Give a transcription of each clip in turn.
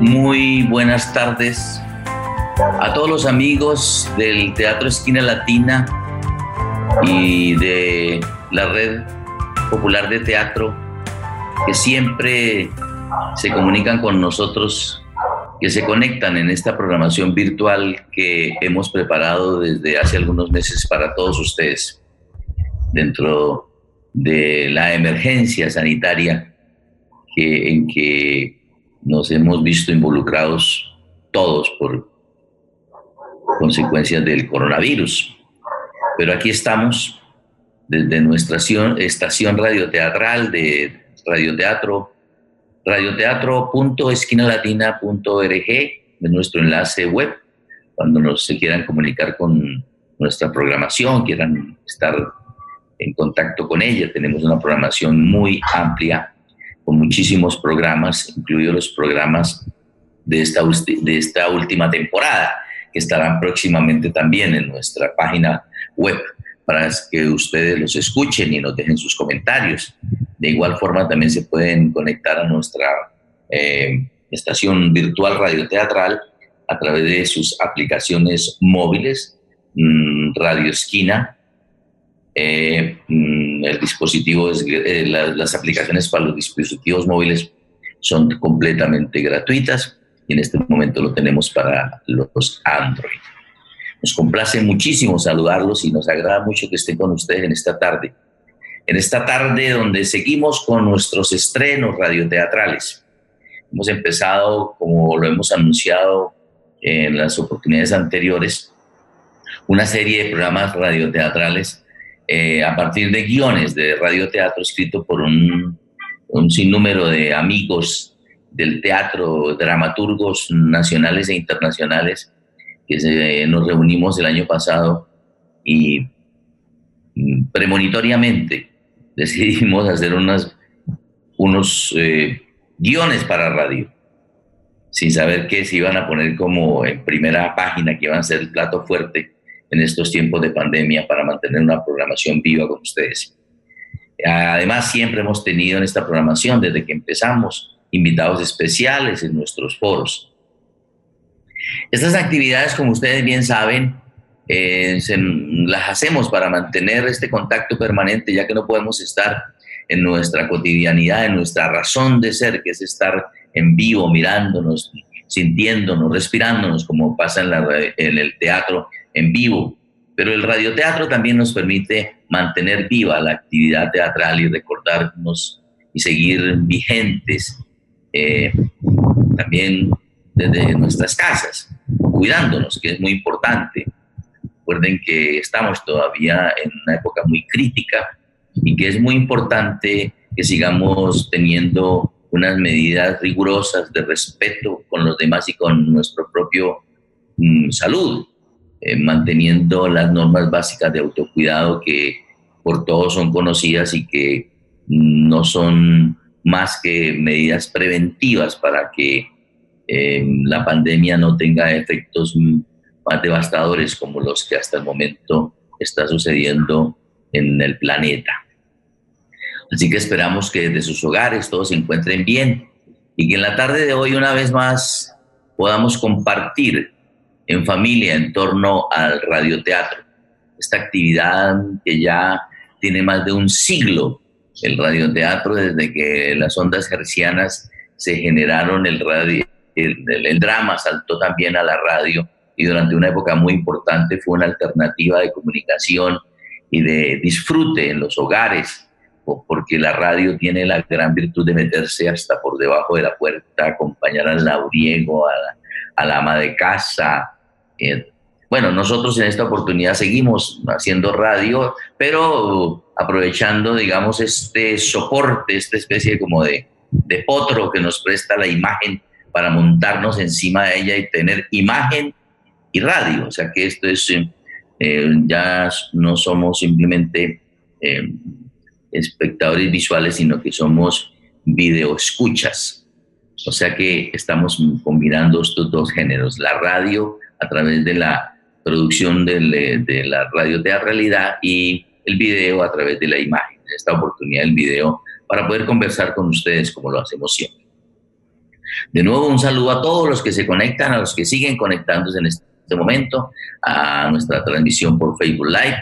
Muy buenas tardes a todos los amigos del Teatro Esquina Latina y de la Red Popular de Teatro que siempre se comunican con nosotros, que se conectan en esta programación virtual que hemos preparado desde hace algunos meses para todos ustedes dentro de la emergencia sanitaria que, en que nos hemos visto involucrados todos por consecuencias del coronavirus. Pero aquí estamos desde nuestra estación radioteatral de radioteatro, radioteatro.esquinalatina.org, de nuestro enlace web, cuando nos se quieran comunicar con nuestra programación, quieran estar en contacto con ella. Tenemos una programación muy amplia con muchísimos programas, incluidos los programas de esta, de esta última temporada, que estarán próximamente también en nuestra página web para que ustedes los escuchen y nos dejen sus comentarios. De igual forma, también se pueden conectar a nuestra eh, estación virtual radioteatral a través de sus aplicaciones móviles, mm, Radio Esquina, eh, mm, el dispositivo, es, eh, las aplicaciones para los dispositivos móviles son completamente gratuitas y en este momento lo tenemos para los Android. Nos complace muchísimo saludarlos y nos agrada mucho que estén con ustedes en esta tarde. En esta tarde donde seguimos con nuestros estrenos radioteatrales. Hemos empezado, como lo hemos anunciado en las oportunidades anteriores, una serie de programas radioteatrales eh, a partir de guiones de radioteatro escrito por un, sinnúmero de amigos del teatro, dramaturgos nacionales e internacionales, que nos reunimos el año pasado y premonitoriamente decidimos hacer unos eh, guiones para radio, sin saber qué se iban a poner como en primera página, que iban a ser el plato fuerte en estos tiempos de pandemia para mantener una programación viva con ustedes. Además, siempre hemos tenido en esta programación, desde que empezamos, invitados especiales en nuestros foros. Estas actividades, como ustedes bien saben, eh, las hacemos para mantener este contacto permanente, ya que no podemos estar en nuestra cotidianidad, en nuestra razón de ser, que es estar en vivo, mirándonos, sintiéndonos, respirándonos, como pasa en, en el teatro en vivo. Pero el radioteatro también nos permite mantener viva la actividad teatral y recordarnos y seguir vigentes eh, también desde nuestras casas, cuidándonos, que es muy importante. Recuerden que estamos todavía en una época muy crítica y que es muy importante que sigamos teniendo unas medidas rigurosas de respeto con los demás y con nuestro propio mm, salud. Eh, manteniendo las normas básicas de autocuidado que por todos son conocidas y que no son más que medidas preventivas para que eh, la pandemia no tenga efectos más devastadores como los que hasta el momento está sucediendo en el planeta. Así que esperamos que desde sus hogares todos se encuentren bien y que en la tarde de hoy una vez más podamos compartir en familia en torno al radioteatro. Esta actividad que ya tiene más de un siglo, el radioteatro, desde que las ondas hercianas se generaron, el, radio, el, drama saltó también a la radio y durante una época muy importante fue una alternativa de comunicación y de disfrute en los hogares, porque la radio tiene la gran virtud de meterse hasta por debajo de la puerta, acompañar al lauriego, a la, a la ama de casa, eh, bueno, nosotros en esta oportunidad seguimos haciendo radio, pero aprovechando, digamos, este soporte, esta especie como de, de potro que nos presta la imagen para montarnos encima de ella y tener imagen y radio. O sea que esto es, eh, ya no somos simplemente eh, espectadores visuales, sino que somos videoescuchas. O sea que estamos combinando estos dos géneros, la radio a través de la producción de, la radio de la realidad y el video a través de la imagen. En esta oportunidad el video para poder conversar con ustedes como lo hacemos siempre. De nuevo, un saludo a todos los que se conectan, a los que siguen conectándose en este momento, a nuestra transmisión por Facebook Live.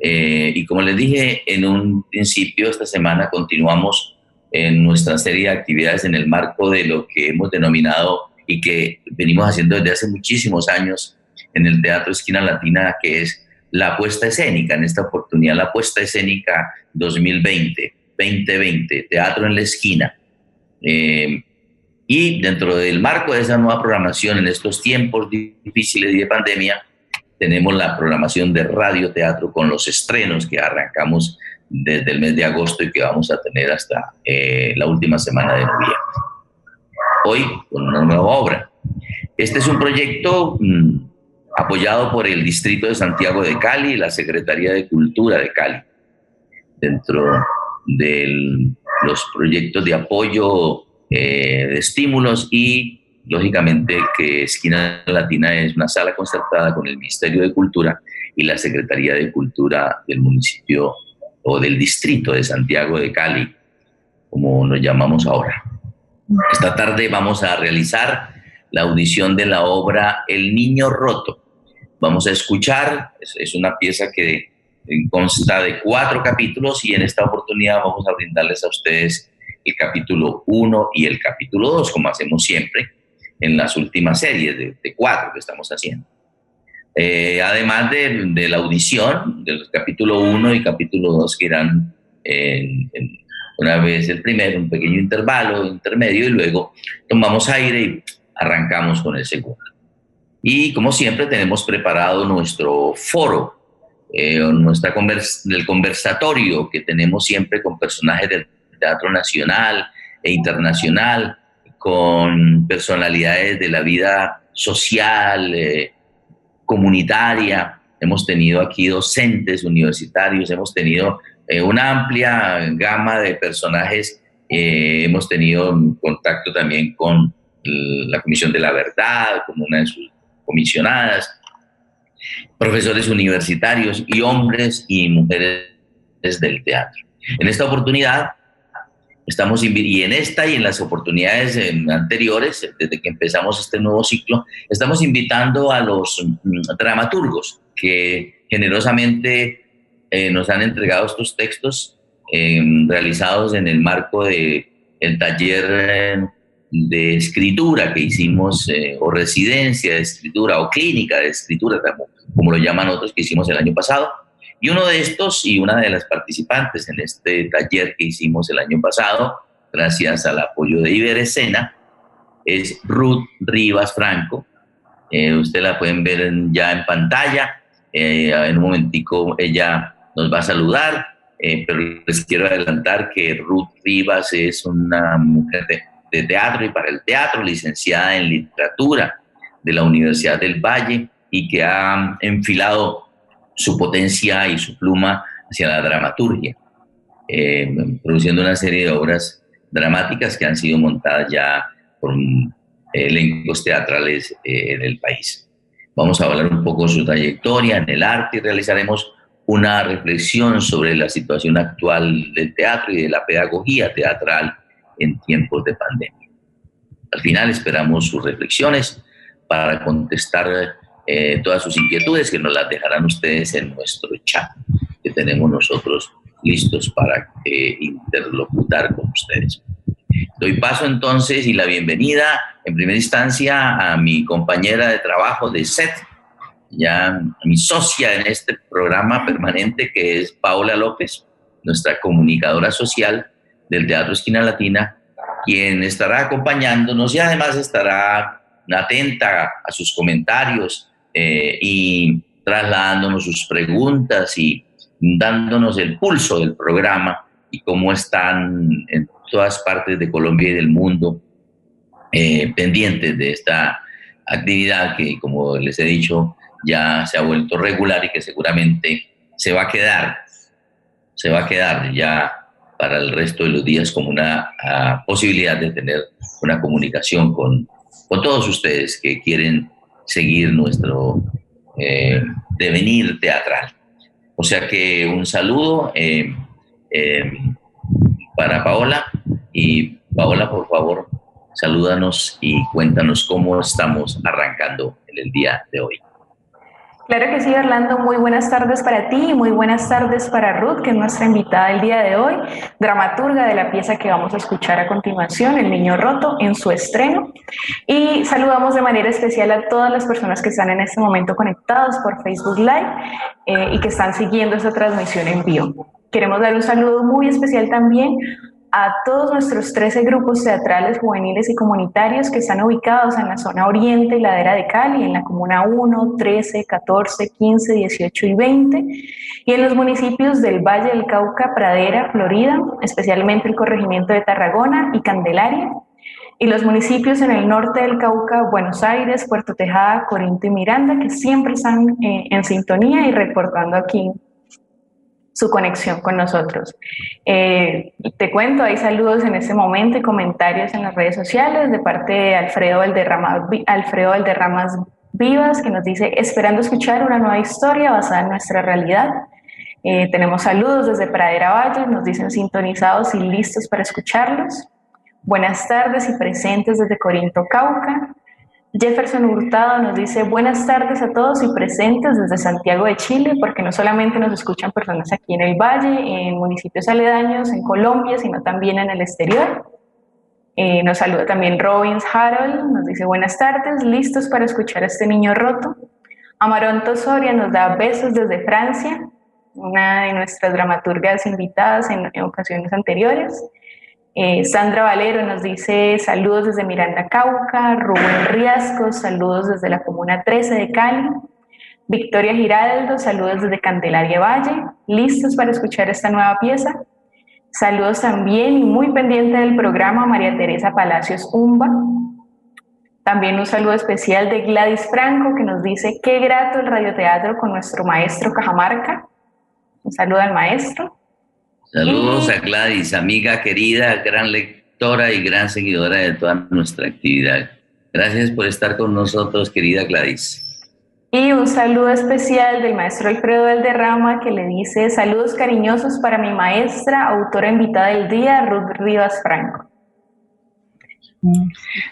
Eh, y como les dije en un principio, esta semana continuamos en nuestra serie de actividades en el marco de lo que hemos denominado y que venimos haciendo desde hace muchísimos años en el Teatro Esquina Latina, que es la puesta escénica, en esta oportunidad la puesta escénica 2020, 2020, Teatro en la Esquina. Eh, y dentro del marco de esa nueva programación en estos tiempos difíciles de pandemia, tenemos la programación de radio teatro con los estrenos que arrancamos desde el mes de agosto y que vamos a tener hasta eh, la última semana de noviembre. Hoy con una nueva obra. Este es un proyecto mm, apoyado por el Distrito de Santiago de Cali y la Secretaría de Cultura de Cali. Dentro de los proyectos de apoyo, eh, de estímulos y lógicamente que Esquina Latina es una sala concertada con el Ministerio de Cultura y la Secretaría de Cultura del municipio o del distrito de Santiago de Cali, como nos llamamos ahora. Esta tarde vamos a realizar la audición de la obra El Niño Roto. Vamos a escuchar, es, una pieza que consta de cuatro capítulos y en esta oportunidad vamos a brindarles a ustedes el capítulo 1 y el capítulo 2, como hacemos siempre en las últimas series de, cuatro que estamos haciendo. Eh, además de, la audición del capítulo 1 y capítulo 2 que irán una vez el primero, un pequeño intervalo intermedio y luego tomamos aire y arrancamos con el segundo. Y como siempre tenemos preparado nuestro foro, eh, nuestra el conversatorio que tenemos siempre con personajes del teatro nacional e internacional, con personalidades de la vida social, eh, comunitaria. Hemos tenido aquí docentes universitarios, hemos tenido eh, una amplia gama de personajes. Eh, hemos tenido contacto también con la Comisión de la Verdad, como una de sus comisionadas, profesores universitarios y hombres y mujeres del teatro. En esta oportunidad Estamos y en esta y en las oportunidades anteriores, desde que empezamos este nuevo ciclo, estamos invitando a los mm, dramaturgos que generosamente eh, nos han entregado estos textos em, realizados en el marco de el taller eh, de escritura que hicimos, eh, o residencia de escritura, o clínica de escritura, como, como lo llaman otros, que hicimos el año pasado. Y uno de estos y una de las participantes en este taller que hicimos el año pasado, gracias al apoyo de Iberescena, es Ruth Rivas Franco. Eh, ustedes la pueden ver ya en pantalla. En un momentico ella nos va a saludar, eh, pero les quiero adelantar que Ruth Rivas es una mujer de, de teatro y para el teatro, licenciada en literatura de la Universidad del Valle y que ha enfilado su potencia y su pluma hacia la dramaturgia, eh, produciendo una serie de obras dramáticas que han sido montadas ya por elencos teatrales eh, en el país. Vamos a hablar un poco de su trayectoria en el arte y realizaremos una reflexión sobre la situación actual del teatro y de la pedagogía teatral en tiempos de pandemia. Al final esperamos sus reflexiones para contestar eh, todas sus inquietudes, que nos las dejarán ustedes en nuestro chat, que tenemos nosotros listos para eh, interlocutar con ustedes. Doy paso entonces y la bienvenida en primera instancia a mi compañera de trabajo de SET, ya mi socia en este programa permanente que es Paula López, nuestra comunicadora social del Teatro Esquina Latina, quien estará acompañándonos y además estará atenta a sus comentarios eh, y trasladándonos sus preguntas y dándonos el pulso del programa y cómo están en todas partes de Colombia y del mundo eh, pendientes de esta actividad que, como les he dicho, ya se ha vuelto regular y que seguramente se va a quedar, se va a quedar ya para el resto de los días como una ah, posibilidad de tener una comunicación con, con todos ustedes que quieren seguir nuestro eh, devenir teatral. O sea que un saludo eh, eh, para Paola y Paola, por favor, salúdanos y cuéntanos cómo estamos arrancando en el día de hoy. Claro que sí, Orlando. Muy buenas tardes para ti y muy buenas tardes para Ruth, que es nuestra invitada el día de hoy, dramaturga de la pieza que vamos a escuchar a continuación, El Niño Roto, en su estreno. Y saludamos de manera especial a todas las personas que están en este momento conectados por Facebook Live eh, y que están siguiendo esta transmisión en vivo. Queremos dar un saludo muy especial también a todos nuestros 13 grupos teatrales juveniles y comunitarios que están ubicados en la zona oriente y ladera de Cali, en la comuna 1, 13, 14, 15, 18 y 20, y en los municipios del Valle del Cauca, Pradera, Florida, especialmente el corregimiento de Tarragona y Candelaria, y los municipios en el norte del Cauca, Buenos Aires, Puerto Tejada, Corinto y Miranda, que siempre están eh, en sintonía y reportando aquí su conexión con nosotros. Eh, te cuento, hay saludos en este momento y comentarios en las redes sociales de parte de Alfredo Valderrama, Alfredo Valderramas Vivas, que nos dice, esperando escuchar una nueva historia basada en nuestra realidad. Eh, tenemos saludos desde Pradera Valle, nos dicen sintonizados y listos para escucharlos. Buenas tardes y presentes desde Corinto, Cauca. Jefferson Hurtado nos dice buenas tardes a todos y presentes desde Santiago de Chile, porque no solamente nos escuchan personas aquí en el Valle, en municipios aledaños, en Colombia, sino también en el exterior. Eh, nos saluda también Robbins Harold, nos dice buenas tardes, listos para escuchar a este niño roto. Amaronto Soria nos da besos desde Francia, una de nuestras dramaturgas invitadas en ocasiones anteriores. Eh, Sandra Valero nos dice saludos desde Miranda Cauca, Rubén Riasco, saludos desde la Comuna 13 de Cali, Victoria Giraldo, saludos desde Candelaria Valle, listos para escuchar esta nueva pieza. Saludos también y muy pendiente del programa María Teresa Palacios Umba. También un saludo especial de Gladys Franco que nos dice qué grato el radioteatro con nuestro maestro Cajamarca. Un saludo al maestro. Saludos a Gladys, amiga querida, gran lectora y gran seguidora de toda nuestra actividad. Gracias por estar con nosotros, querida Gladys. Y un saludo especial del maestro Alfredo Valderrama que le dice saludos cariñosos para mi maestra, autora invitada del día, Ruth Rivas Franco.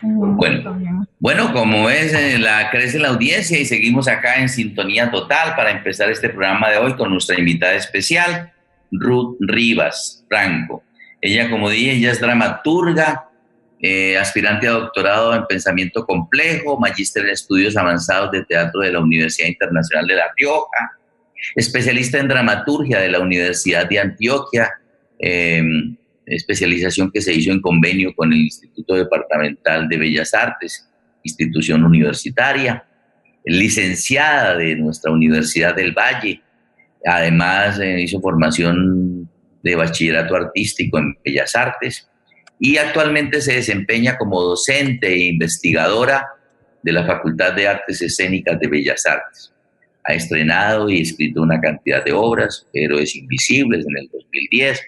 Bueno, bueno, como ves, eh, la, crece la audiencia y seguimos acá en sintonía total para empezar este programa de hoy con nuestra invitada especial, Ruth Rivas Franco. Ella, como dije, ella es dramaturga, eh, aspirante a doctorado en pensamiento complejo, magíster en estudios avanzados de teatro de la Universidad Internacional de La Rioja, especialista en dramaturgia de la Universidad de Antioquia, em, especialización que se hizo en convenio con el Instituto Departamental de Bellas Artes, institución universitaria, licenciada de nuestra Universidad del Valle, Además, eh, hizo formación de bachillerato artístico en Bellas Artes y actualmente se desempeña como docente e investigadora de la Facultad de Artes Escénicas de Bellas Artes. Ha estrenado y escrito una cantidad de obras, Héroes Invisibles en el 2010,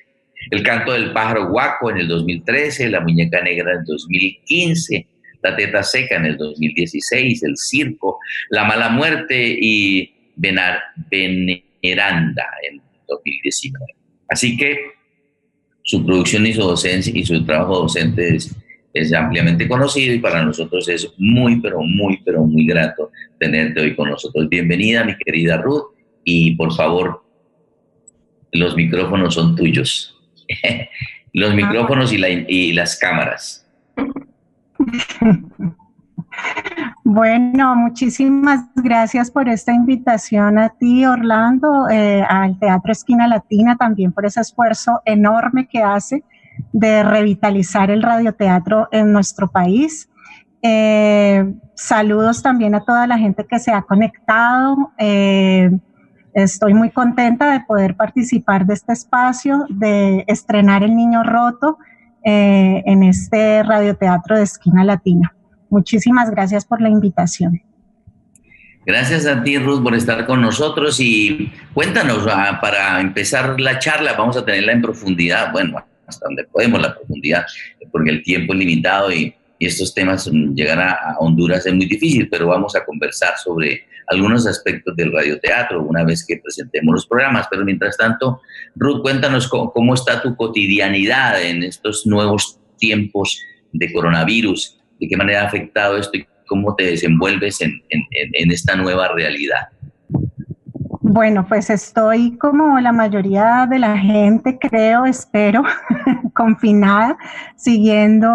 El Canto del Pájaro Guaco en el 2013, La Muñeca Negra en el 2015, La Teta Seca en el 2016, El Circo, La Mala Muerte y Benar, Miranda en 2019. Así que su producción y su docencia y su trabajo docente es, es, ampliamente conocido y para nosotros es muy, pero muy, pero muy grato tenerte hoy con nosotros. Bienvenida, mi querida Ruth, y por favor, los micrófonos son tuyos. los ah. micrófonos y, la, y las cámaras. Bueno, muchísimas gracias por esta invitación a ti, Orlando, eh, al Teatro Esquina Latina, también por ese esfuerzo enorme que hace de revitalizar el radioteatro en nuestro país. Eh, saludos también a toda la gente que se ha conectado. Eh, estoy muy contenta de poder participar de este espacio, de estrenar El Niño Roto en este radioteatro de Esquina Latina. Muchísimas gracias por la invitación. Gracias a ti, Ruth, por estar con nosotros y cuéntanos, ah, para empezar la charla, vamos a tenerla en profundidad, bueno, hasta donde podemos la profundidad, porque el tiempo es limitado y, estos temas llegar a, Honduras es muy difícil, pero vamos a conversar sobre algunos aspectos del radioteatro una vez que presentemos los programas. Pero mientras tanto, Ruth, cuéntanos cómo está tu cotidianidad en estos nuevos tiempos de coronavirus, de qué manera ha afectado esto y cómo te desenvuelves en, en esta nueva realidad. Bueno, pues estoy como la mayoría de la gente, creo, espero, confinada, siguiendo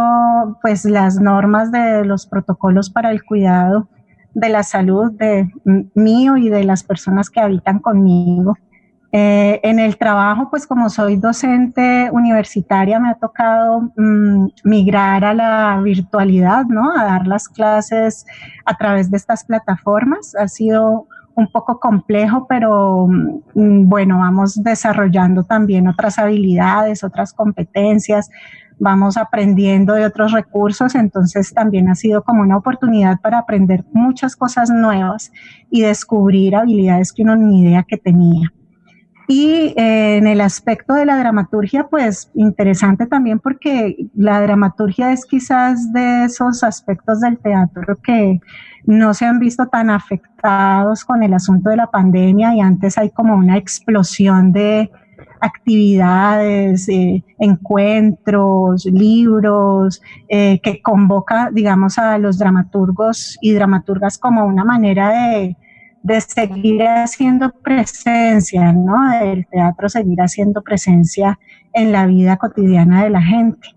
pues las normas de los protocolos para el cuidado de la salud de mío y de las personas que habitan conmigo. Eh, en el trabajo, pues como soy docente universitaria, me ha tocado mm, migrar a la virtualidad, ¿no? A dar las clases a través de estas plataformas. Ha sido un poco complejo, pero mm, bueno, vamos desarrollando también otras habilidades, otras competencias, vamos aprendiendo de otros recursos, entonces también ha sido como una oportunidad para aprender muchas cosas nuevas y descubrir habilidades que uno ni idea que tenía. Y eh, en el aspecto de la dramaturgia, pues interesante también porque la dramaturgia es quizás de esos aspectos del teatro que no se han visto tan afectados con el asunto de la pandemia y antes hay como una explosión de actividades, eh, encuentros, libros, eh, que convoca, digamos, a los dramaturgos y dramaturgas como una manera de de seguir haciendo presencia, ¿no? Del teatro seguir haciendo presencia en la vida cotidiana de la gente.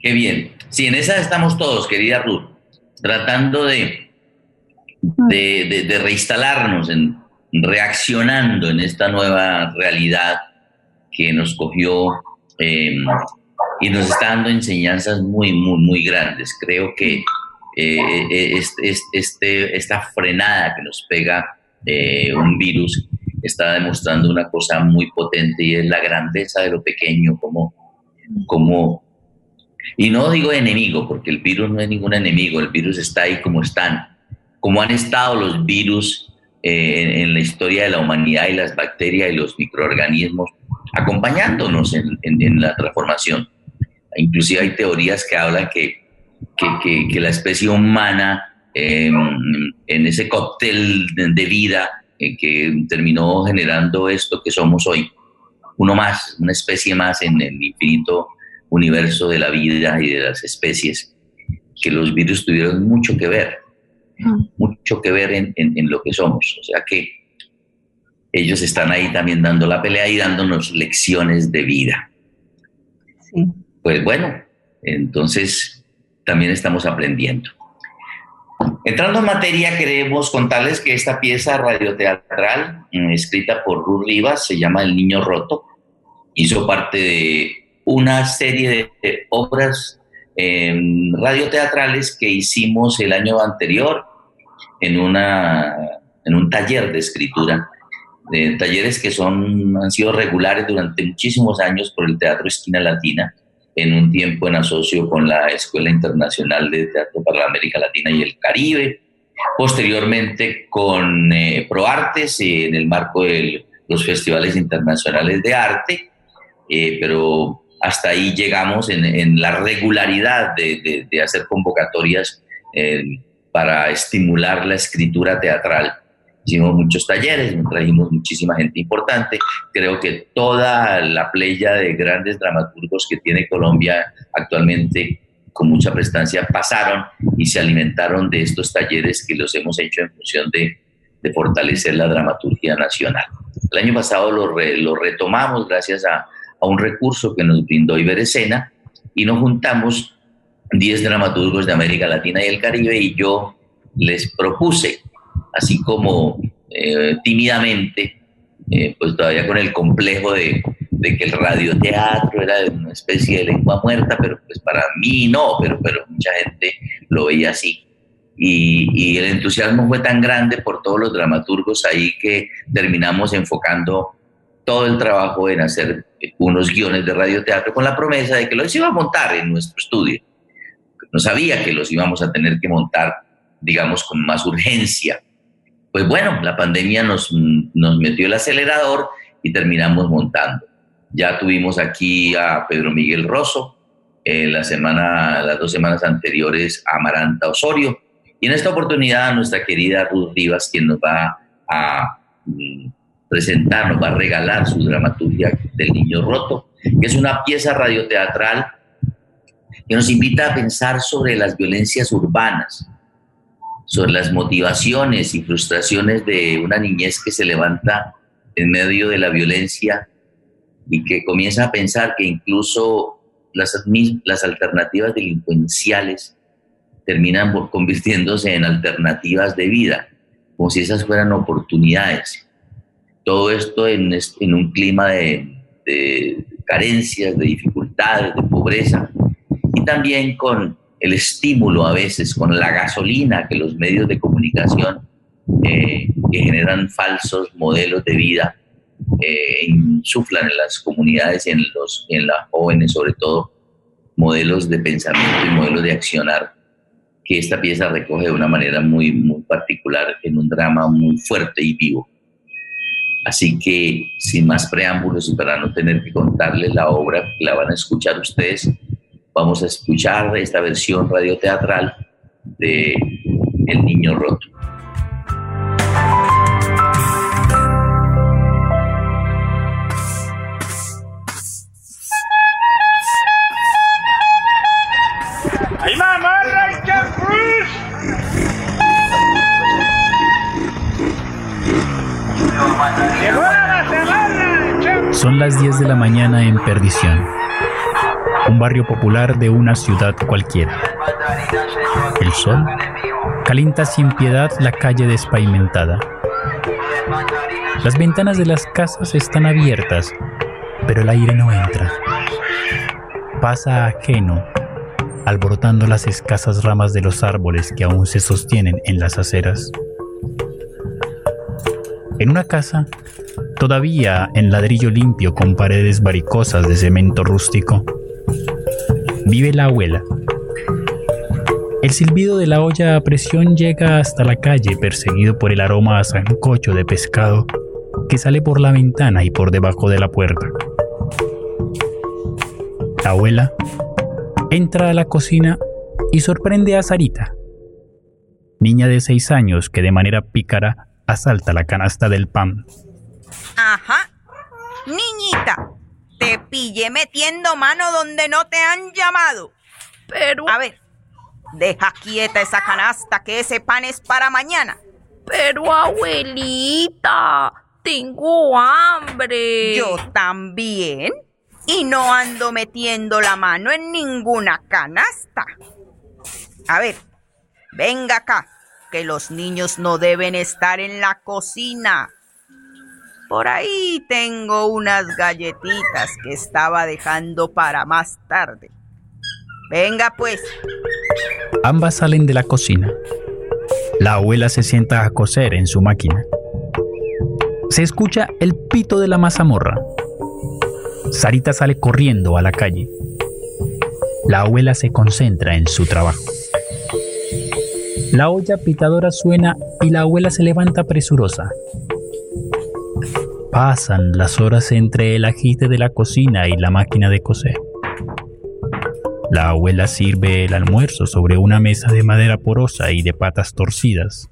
Qué bien. Sí, en esa estamos todos, querida Ruth, tratando de, de, reinstalarnos, en, reaccionando en esta nueva realidad que nos cogió em, y nos está dando enseñanzas muy, muy, muy grandes. Creo que eh, eh, este, esta frenada que nos pega eh, un virus está demostrando una cosa muy potente y es la grandeza de lo pequeño, como, como, y no digo enemigo, porque el virus no es ningún enemigo, el virus está ahí como están, como han estado los virus en, la historia de la humanidad y las bacterias y los microorganismos acompañándonos en, en la transformación. Inclusive hay teorías que hablan que que, la especie humana em, en ese cóctel de, vida eh, que terminó generando esto que somos hoy. Uno más, una especie más en el infinito universo de la vida y de las especies, que los virus tuvieron mucho que ver, mucho que ver en, en, lo que somos. O sea que ellos están ahí también dando la pelea y dándonos lecciones de vida. Sí. Pues bueno, entonces también estamos aprendiendo. Entrando en materia, queremos contarles que esta pieza radioteatral, mm, escrita por Ruth Rivas, se llama El Niño Roto, hizo parte de una serie de obras em, radioteatrales que hicimos el año anterior en, una, en un taller de escritura, de talleres que son, han sido regulares durante muchísimos años por el Teatro Esquina Latina en un tiempo en asocio con la Escuela Internacional de Teatro para la América Latina y el Caribe, posteriormente con eh, ProArtes en el marco de los festivales internacionales de arte, eh, pero hasta ahí llegamos en, la regularidad de, hacer convocatorias eh, para estimular la escritura teatral hicimos muchos talleres, trajimos muchísima gente importante. Creo que toda la playa de grandes dramaturgos que tiene Colombia actualmente con mucha prestancia pasaron y se alimentaron de estos talleres que los hemos hecho en función de, fortalecer la dramaturgia nacional. El año pasado lo, lo retomamos gracias a, a, un recurso que nos brindó Iberescena y nos juntamos 10 dramaturgos de América Latina y el Caribe y yo les propuse así como eh, tímidamente, eh, pues todavía con el complejo de, que el radioteatro era una especie de lengua muerta, pero pues para mí no, pero, pero mucha gente lo veía así. Y, y, el entusiasmo fue tan grande por todos los dramaturgos ahí que terminamos enfocando todo el trabajo en hacer unos guiones de radioteatro con la promesa de que los iba a montar en nuestro estudio. No sabía que los íbamos a tener que montar, digamos, con más urgencia pues bueno, la pandemia nos, nos metió el acelerador y terminamos montando. Ya tuvimos aquí a Pedro Miguel Rosso, eh, la las dos semanas anteriores a Amaranta Osorio, y en esta oportunidad nuestra querida Ruth Rivas, quien nos va a mm, presentar, nos va a regalar su dramaturgia del Niño Roto, que es una pieza radioteatral que nos invita a pensar sobre las violencias urbanas, sobre las motivaciones y frustraciones de una niñez que se levanta en medio de la violencia y que comienza a pensar que incluso las, las alternativas delincuenciales terminan convirtiéndose en alternativas de vida, como si esas fueran oportunidades. Todo esto en, en un clima de, de carencias, de dificultades, de pobreza, y también con el estímulo a veces, con la gasolina que los medios de comunicación eh, que generan falsos modelos de vida eh, insuflan en las comunidades y en, los, en las jóvenes sobre todo modelos de pensamiento y modelos de accionar que esta pieza recoge de una manera muy, muy particular en un drama muy fuerte y vivo. Así que, sin más preámbulos y para no tener que contarles la obra la van a escuchar ustedes, vamos a escuchar esta versión radioteatral de El Niño Roto. Son las 10 de la mañana en Perdición, un barrio popular de una ciudad cualquiera. El sol calienta sin piedad la calle despavimentada. Las ventanas de las casas están abiertas, pero el aire no entra. Pasa ajeno, alborotando las escasas ramas de los árboles que aún se sostienen en las aceras. En una casa todavía en ladrillo limpio con paredes varicosas de cemento rústico. Vive la abuela. El silbido de la olla a presión llega hasta la calle perseguido por el aroma a sancocho de pescado que sale por la ventana y por debajo de la puerta. La abuela entra a la cocina y sorprende a Sarita, niña de seis años que de manera pícara asalta la canasta del pan. Ajá. Niñita, pillé metiendo mano donde no te han llamado. Pero... A ver, deja quieta esa canasta que ese pan es para mañana. Pero abuelita, tengo hambre. Yo también. Y no ando metiendo la mano en ninguna canasta. A ver, venga acá, que los niños no deben estar en la cocina. Por ahí tengo unas galletitas que estaba dejando para más tarde. Venga pues. Ambas salen de la cocina. La abuela se sienta a coser en su máquina. Se escucha el pito de la mazamorra. Sarita sale corriendo a la calle. La abuela se concentra en su trabajo. La olla pitadora suena y la abuela se levanta presurosa. Pasan las horas entre el agite de la cocina y la máquina de coser. La abuela sirve el almuerzo sobre una mesa de madera porosa y de patas torcidas.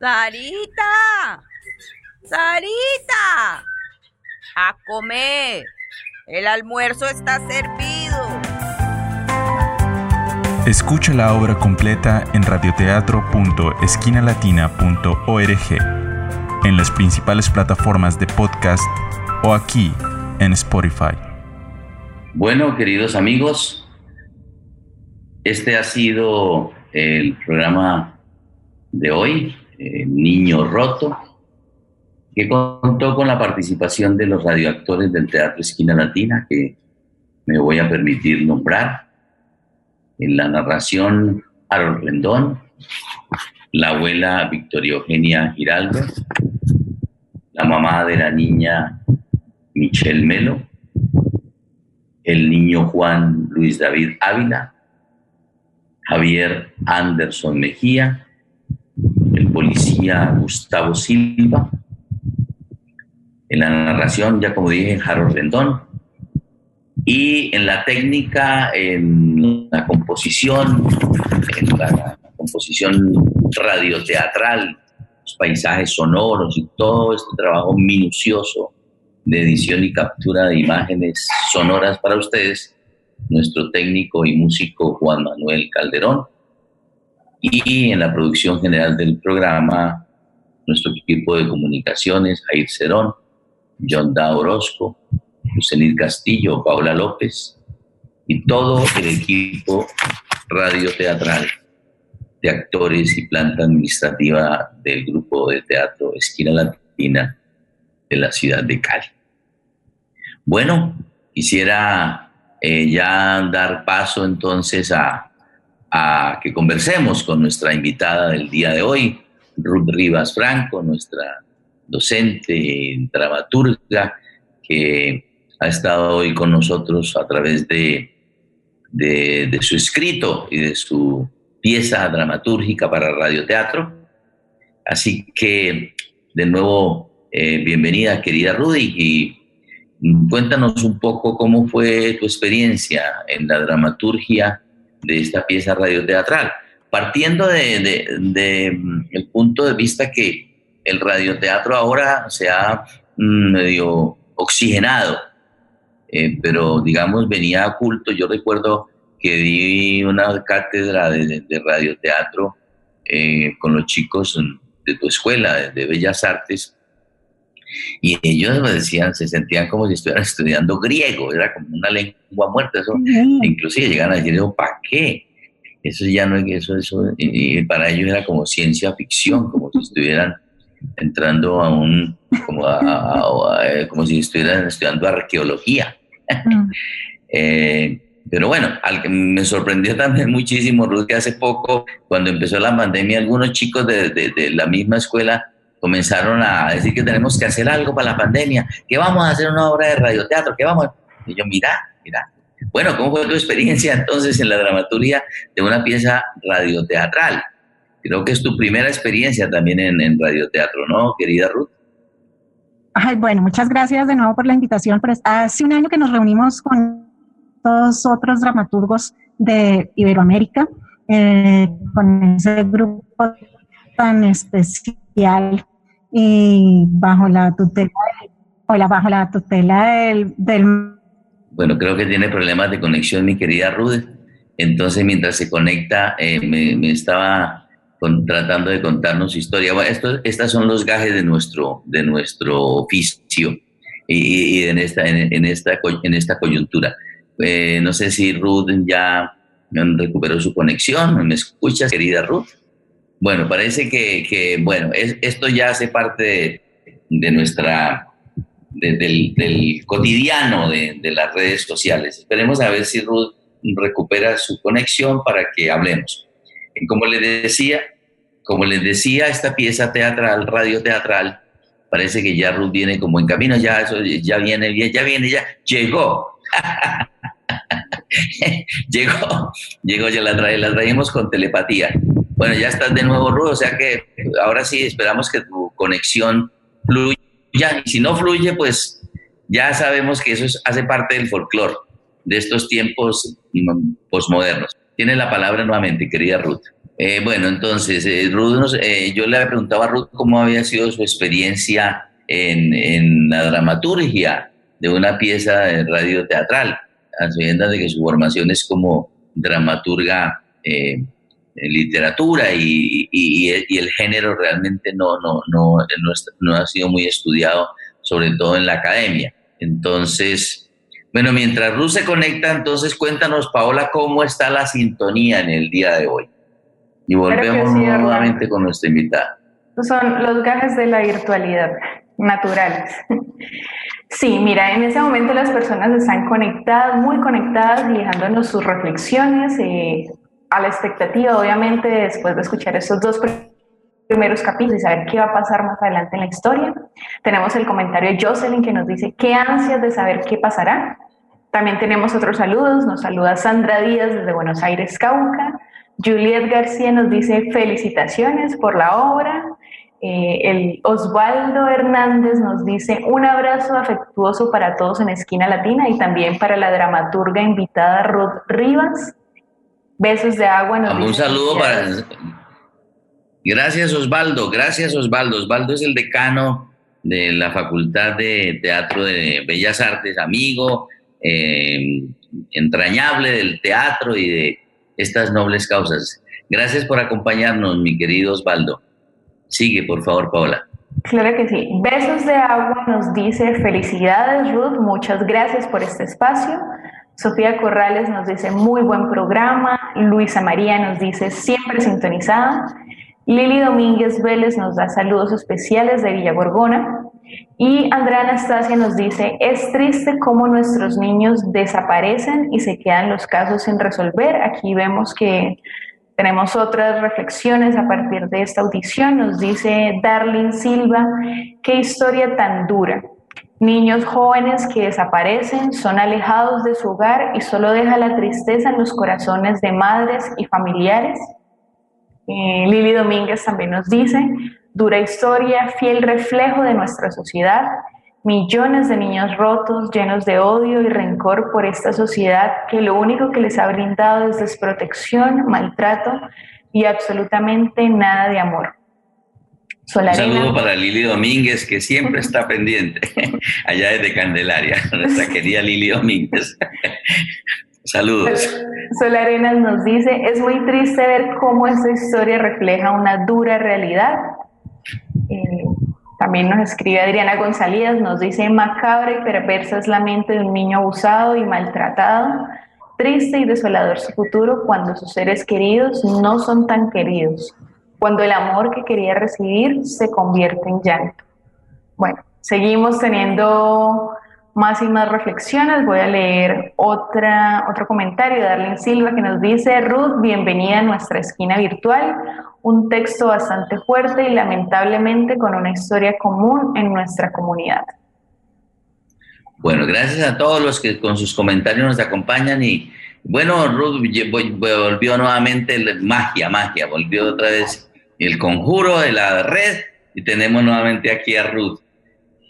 ¡Sarita! ¡Sarita! ¡A comer! El almuerzo está servido. Escucha la obra completa en radioteatro.esquinalatina.org en las principales plataformas de podcast o aquí en Spotify. Bueno, queridos amigos, este ha sido el programa de hoy, Niño Roto, que contó con la participación de los radioactores del Teatro Esquina Latina, que me voy a permitir nombrar. En la narración, Harold Rendón, la abuela Victoria Eugenia Giraldo, la mamá de la niña Michelle Melo, el niño Juan Luis David Ávila, Javier Anderson Mejía, el policía Gustavo Silva, en la narración, ya como dije, Harold Rendón, y en la técnica, en la composición, en la composición radioteatral, paisajes sonoros y todo este trabajo minucioso de edición y captura de imágenes sonoras para ustedes, nuestro técnico y músico Juan Manuel Calderón. Y en la producción general del programa, nuestro equipo de comunicaciones, Jair Cerón, John Da Orozco, Lucenil Castillo, Paula López y todo el equipo radioteatral de actores y planta administrativa del grupo de teatro Esquina Latina de la ciudad de Cali. Bueno, quisiera eh, ya dar paso entonces a, que conversemos con nuestra invitada del día de hoy, Ruth Rivas Franco, nuestra docente, dramaturga, que ha estado hoy con nosotros a través de, de, su escrito y de su pieza dramatúrgica para radioteatro. Así que, de nuevo, eh, bienvenida, querida Rudy, y cuéntanos un poco cómo fue tu experiencia en la dramaturgia de esta pieza radioteatral, partiendo de, el punto de vista que el radioteatro ahora se ha mm, medio oxigenado, eh, pero digamos venía oculto. Yo recuerdo que di una cátedra de, radioteatro eh, con los chicos de tu escuela, de, Bellas Artes, y ellos me decían, se sentían como si estuvieran estudiando griego, era como una lengua muerta, eso, inclusive llegan a decir, ¿para qué? Eso ya no es eso, eso, y para ellos era como ciencia ficción, como si estuvieran entrando a un, como, como si estuvieran estudiando arqueología. Eh, pero bueno, me sorprendió también muchísimo, Ruth, que hace poco, cuando empezó la pandemia, algunos chicos de, de, la misma escuela comenzaron a decir que tenemos que hacer algo para la pandemia, que vamos a hacer una obra de radioteatro, que vamos Y yo, mira, mira. Bueno, ¿cómo fue tu experiencia entonces en la dramaturgia de una pieza radioteatral? Creo que es tu primera experiencia también en, en radioteatro, ¿no, querida Ruth? Ay, bueno, muchas gracias de nuevo por la invitación. Hace un año que nos reunimos con todos otros dramaturgos de Iberoamérica, eh, con ese grupo tan especial y bajo la tutela, bajo la tutela del, Bueno, creo que tiene problemas de conexión mi querida Rude. Entonces, mientras se conecta, eh, me, estaba tratando de contarnos historia. Bueno, esto, estas son los gajes de nuestro, de nuestro oficio y, en, esta, en, esta, en esta coyuntura. Eh, no sé si Ruth ya recuperó su conexión. ¿Me escuchas, querida Ruth? Bueno, parece que, bueno, esto ya hace parte de, nuestra, del, cotidiano de, de, las redes sociales. Esperemos a ver si Ruth recupera su conexión para que hablemos. Como les decía, como les decía, esta pieza teatral, radio teatral, parece que ya Ruth viene como en camino, ya, eso, ya viene, ya viene, ya llegó. llegó, llegó, ya la, trae, la traemos con telepatía. Bueno, ya estás de nuevo, Ruth, o sea que ahora sí esperamos que tu conexión fluya. Y si no fluye, pues ya sabemos que eso hace parte del folclore de estos tiempos posmodernos. Tiene la palabra nuevamente, querida Ruth. Eh, bueno, entonces, eh, Ruth eh, yo le preguntaba a Ruth cómo había sido su experiencia en, en la dramaturgia de una pieza de radio teatral, a sabiendas de que su formación es como dramaturga en literatura y, y, y, el género realmente no, no, no, no, no ha sido muy estudiado, sobre todo en la academia. Entonces, bueno, mientras Ruth se conecta, entonces cuéntanos, Paola, cómo está la sintonía en el día de hoy. Y volvemos nuevamente con nuestra invitada. Son los gajes de la virtualidad, naturales. Sí, mira, en ese momento las personas están conectadas, muy conectadas y dejándonos sus reflexiones eh, a la expectativa, obviamente, después de escuchar estos dos primeros capítulos y saber qué va a pasar más adelante en la historia. Tenemos el comentario de Jocelyn que nos dice, qué ansias de saber qué pasará. También tenemos otros saludos, nos saluda Sandra Díaz desde Buenos Aires, Cauca. Juliet García nos dice felicitaciones por la obra. Eh, el Osvaldo Hernández nos dice un abrazo afectuoso para todos en Esquina Latina y también para la dramaturga invitada Ruth Rivas. Besos de agua. un saludo para Gracias Osvaldo, gracias Osvaldo. Osvaldo es el decano de la Facultad de Teatro de Bellas Artes, amigo, eh, entrañable del teatro y de estas nobles causas. Gracias por acompañarnos, mi querido Osvaldo. Sigue, por favor, Paola. Claro que sí. Besos de agua nos dice felicidades, Ruth. Muchas gracias por este espacio. Sofía Corrales nos dice muy buen programa. Luisa María nos dice siempre sintonizada. Lili Domínguez Vélez nos da saludos especiales de Villa Gorgona. Y Andrea Anastasia nos dice, es triste cómo nuestros niños desaparecen y se quedan los casos sin resolver. Aquí vemos que tenemos otras reflexiones a partir de esta audición. Nos dice Darlene Silva, qué historia tan dura. Niños jóvenes que desaparecen, son alejados de su hogar y solo deja la tristeza en los corazones de madres y familiares. Eh, Lili Domínguez también nos dice, dura historia, fiel reflejo de nuestra sociedad, millones de niños rotos, llenos de odio y rencor por esta sociedad que lo único que les ha brindado es desprotección, maltrato y absolutamente nada de amor. Un saludo para Lili Domínguez, que siempre está pendiente, allá desde Candelaria, nuestra querida Lili Domínguez. Saludos. Sol Arenas nos dice, es muy triste ver cómo esta historia refleja una dura realidad. Eh, también nos escribe Adriana González, nos dice, macabra y perversa es la mente de un niño abusado y maltratado. Triste y desolador su futuro cuando sus seres queridos no son tan queridos cuando el amor que quería recibir se convierte en llanto. Bueno, seguimos teniendo más y más reflexiones. Voy a leer otra, otro comentario de Darlene Silva que nos dice, Ruth, bienvenida a nuestra esquina virtual. Un texto bastante fuerte y lamentablemente con una historia común en nuestra comunidad. Bueno, gracias a todos los que con sus comentarios nos acompañan y bueno, Ruth volvió nuevamente magia, magia, volvió otra vez el conjuro de la red y tenemos nuevamente aquí a Ruth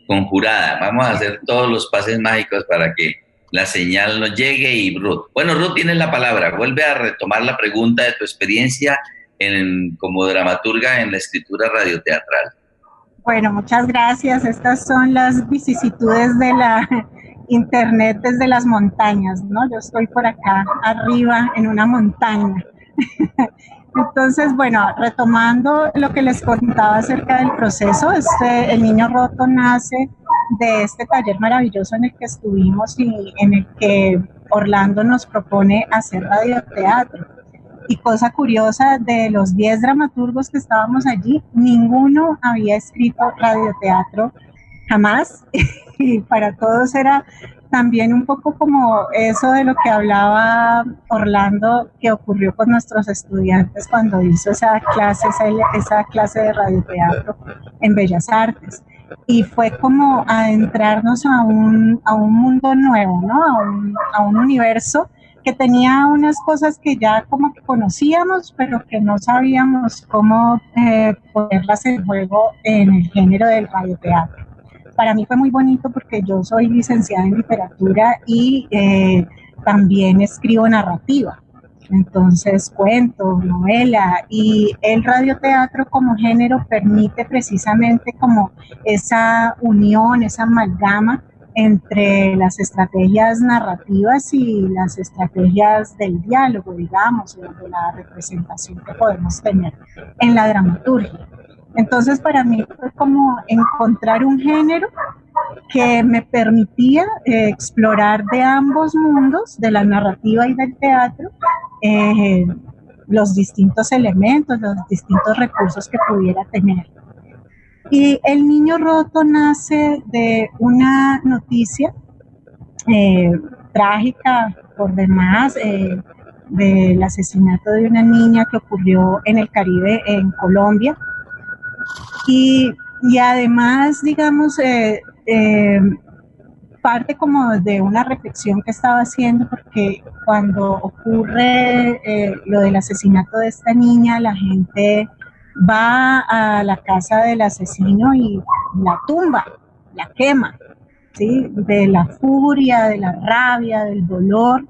conjurada. Vamos a hacer todos los pases mágicos para que la señal nos llegue y Ruth. Bueno, Ruth, tienes la palabra. Vuelve a retomar la pregunta de tu experiencia en, como dramaturga en la escritura radioteatral. Bueno, muchas gracias. Estas son las vicisitudes de la internet desde las montañas, ¿no? Yo estoy por acá arriba en una montaña. Entonces, bueno, retomando lo que les contaba acerca del proceso, este, el niño roto nace de este taller maravilloso en el que estuvimos y en el que Orlando nos propone hacer radioteatro. Y cosa curiosa, de los 10 dramaturgos que estábamos allí, ninguno había escrito radioteatro jamás. y para todos era también un poco como eso de lo que hablaba Orlando que ocurrió con nuestros estudiantes cuando hizo esa clase, esa, clase de radioteatro en Bellas Artes. Y fue como adentrarnos a un, a un mundo nuevo, ¿no? A un, a un universo que tenía unas cosas que ya como que conocíamos, pero que no sabíamos cómo eh, ponerlas en juego en el género del radioteatro para mí fue muy bonito porque yo soy licenciada en literatura y eh, también escribo narrativa. Entonces, cuento, novela y el radioteatro como género permite precisamente como esa unión, esa amalgama entre las estrategias narrativas y las estrategias del diálogo, digamos, de la representación que podemos tener en la dramaturgia. Entonces para mí fue como encontrar un género que me permitía eh, explorar de ambos mundos, de la narrativa y del teatro, eh, los distintos elementos, los distintos recursos que pudiera tener. Y el niño roto nace de una noticia eh, trágica por demás, del asesinato de una niña que ocurrió en el Caribe, en Colombia, y, además, digamos, eh, eh, parte como de una reflexión que estaba haciendo, porque cuando ocurre eh, lo del asesinato de esta niña, la gente va a la casa del asesino y la tumba, la quema, ¿sí? de la furia, de la rabia, del dolor,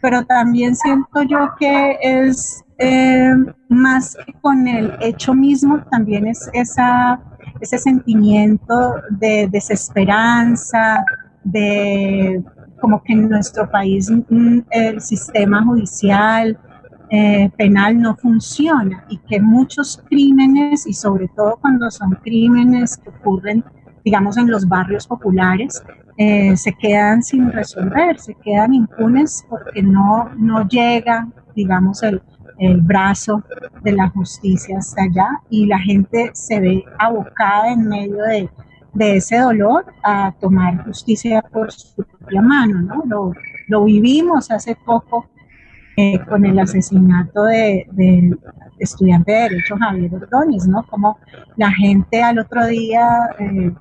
pero también siento yo que es eh, más que con el hecho mismo, también es ese sentimiento de desesperanza, de como que en nuestro país mm, el sistema judicial, eh, penal no funciona y que muchos crímenes, y sobre todo cuando son crímenes que ocurren, digamos, en los barrios populares, eh, se quedan sin resolver, se quedan impunes porque no, no llega, digamos, el, el brazo de la justicia hasta allá y la gente se ve abocada en medio de, de ese dolor a tomar justicia por su propia mano, ¿no? Lo, lo vivimos hace poco eh, con el asesinato del de estudiante de Derecho Javier Ordóñez, ¿no? Como la gente al otro día eh,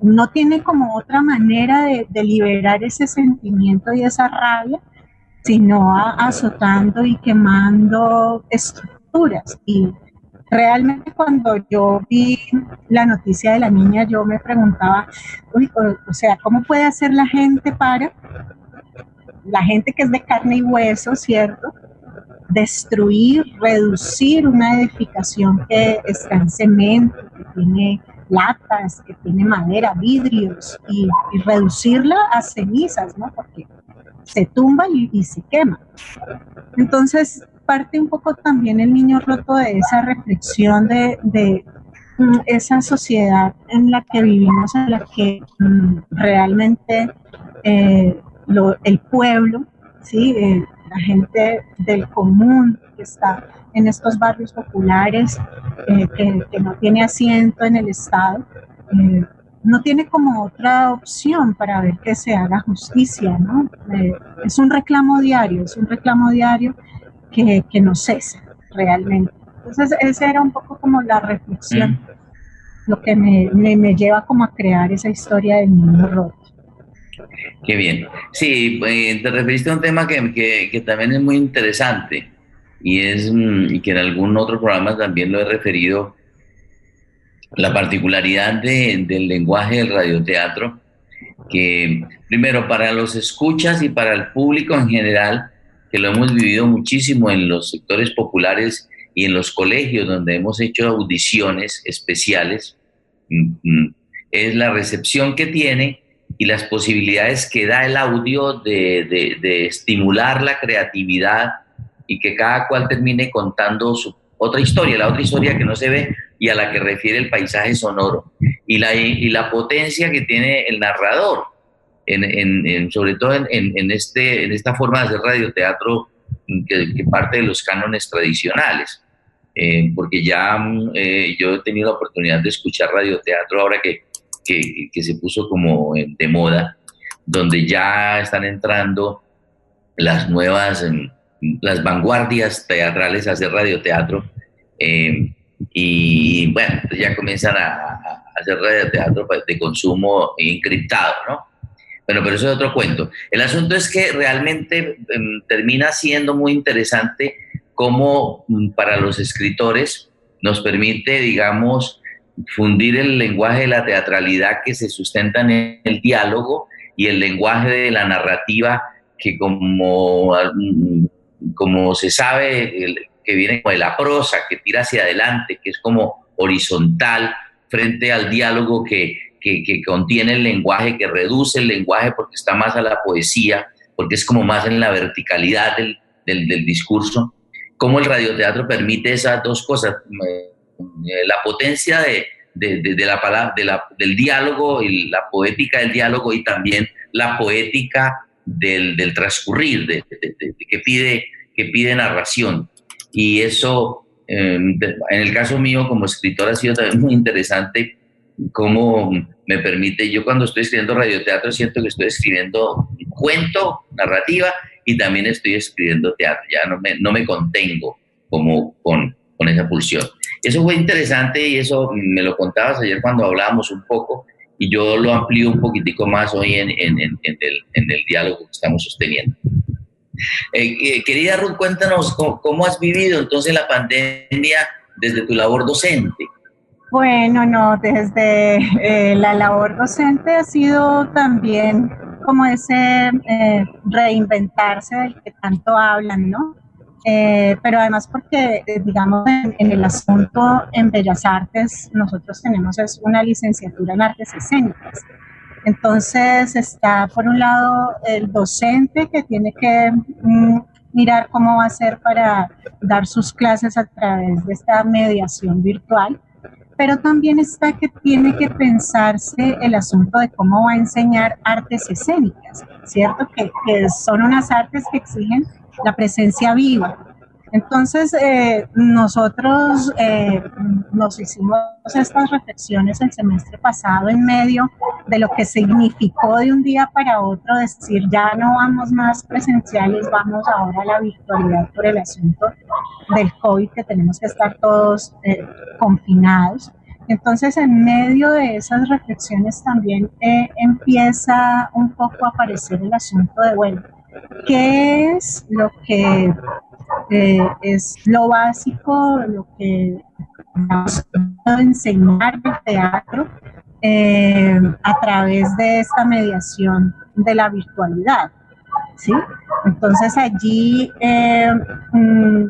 no tiene como otra manera de, de, liberar ese sentimiento y esa rabia, sino azotando y quemando estructuras. Y realmente cuando yo vi la noticia de la niña, yo me preguntaba, uy, o, sea, ¿cómo puede hacer la gente para, la gente que es de carne y hueso, ¿cierto? Destruir, reducir una edificación que está en cemento, que tiene latas, que tiene madera, vidrios, y, reducirla a cenizas, ¿no? Porque se tumba y se quema. Entonces, parte un poco también el niño roto de esa reflexión de, mm, esa sociedad en la que vivimos, en la que mm, realmente eh, el pueblo, ¿sí? Eh, la gente del común que está en estos barrios populares, eh, que, no tiene asiento en el Estado, no tiene como otra opción para ver que se haga justicia, ¿no? es un reclamo diario, es un reclamo diario que, que no cesa realmente. Entonces, esa era un poco como la reflexión, mm. lo que me, me, lleva como a crear esa historia del niño roto. Qué bien. Sí, eh, te referiste a un tema que, que, que, también es muy interesante y, es, mm, y que en algún otro programa también lo he referido, la particularidad de, del lenguaje del radioteatro, que primero para los escuchas y para el público en general, que lo hemos vivido muchísimo en los sectores populares y en los colegios donde hemos hecho audiciones especiales, mm, mm, es la recepción que tiene y las posibilidades que da el audio de, estimular la creatividad y que cada cual termine contando su otra historia, la otra historia que no se ve y a la que refiere el paisaje sonoro y la, y la potencia que tiene el narrador en, sobre todo en, este, en esta forma de hacer radioteatro que, que parte de los cánones tradicionales. Eh, porque ya mm, eh, yo he tenido la oportunidad de escuchar radioteatro ahora que, que, que se puso como de moda, donde ya están entrando las nuevas, mm, las vanguardias teatrales a hacer radioteatro. Eh, y bueno, ya comienzan a, a hacer radioteatro de consumo encriptado, ¿no? Bueno, pero eso es otro cuento. El asunto es que realmente em, termina siendo muy interesante cómo mm, para los escritores nos permite, digamos, fundir el lenguaje de la teatralidad que se sustenta en el diálogo y el lenguaje de la narrativa que como, mm, como se sabe, que viene de la prosa, que tira hacia adelante, que es como horizontal frente al diálogo que que, contiene el lenguaje, que reduce el lenguaje porque está más a la poesía, porque es como más en la verticalidad del, del, discurso. ¿Cómo el radioteatro permite esas dos cosas? Eh, la potencia de, de, la palabra, de la, del diálogo y la poética del diálogo y también la poética del, del transcurrir, de, que, pide, que pide narración. Y eso, eh, en el caso mío como escritor, ha sido también muy interesante cómo me permite, yo cuando estoy escribiendo radioteatro siento que estoy escribiendo cuento, narrativa y también estoy escribiendo teatro, ya no me, no me contengo como con, con esa pulsión. Eso fue interesante y eso me lo contabas ayer cuando hablábamos un poco y yo lo amplío un poquitico más hoy en, en, en, en el, diálogo que estamos sosteniendo. Eh, eh, querida Ruth, cuéntanos cómo, has vivido entonces la pandemia desde tu labor docente. Bueno, no, desde eh, la labor docente ha sido también como ese eh, reinventarse del que tanto hablan, ¿no? Eh, pero además porque, digamos, en, el asunto en Bellas Artes, nosotros tenemos es una licenciatura en artes escénicas. Entonces está por un lado el docente que tiene que mm, mirar cómo va a hacer para dar sus clases a través de esta mediación virtual, pero también está que tiene que pensarse el asunto de cómo va a enseñar artes escénicas, ¿cierto? Que son unas artes que exigen la presencia viva, entonces, eh, nosotros eh, nos hicimos estas reflexiones el semestre pasado en medio de lo que significó de un día para otro decir, ya no vamos más presenciales, vamos ahora a la virtualidad por el asunto del COVID, que tenemos que estar todos eh, confinados. Entonces, en medio de esas reflexiones también empieza un poco a aparecer el asunto de, bueno, ¿qué es lo que eh, es lo básico, lo que nos enseñar el teatro eh, a través de esta mediación de la virtualidad. ¿sí? Entonces allí eh, mm,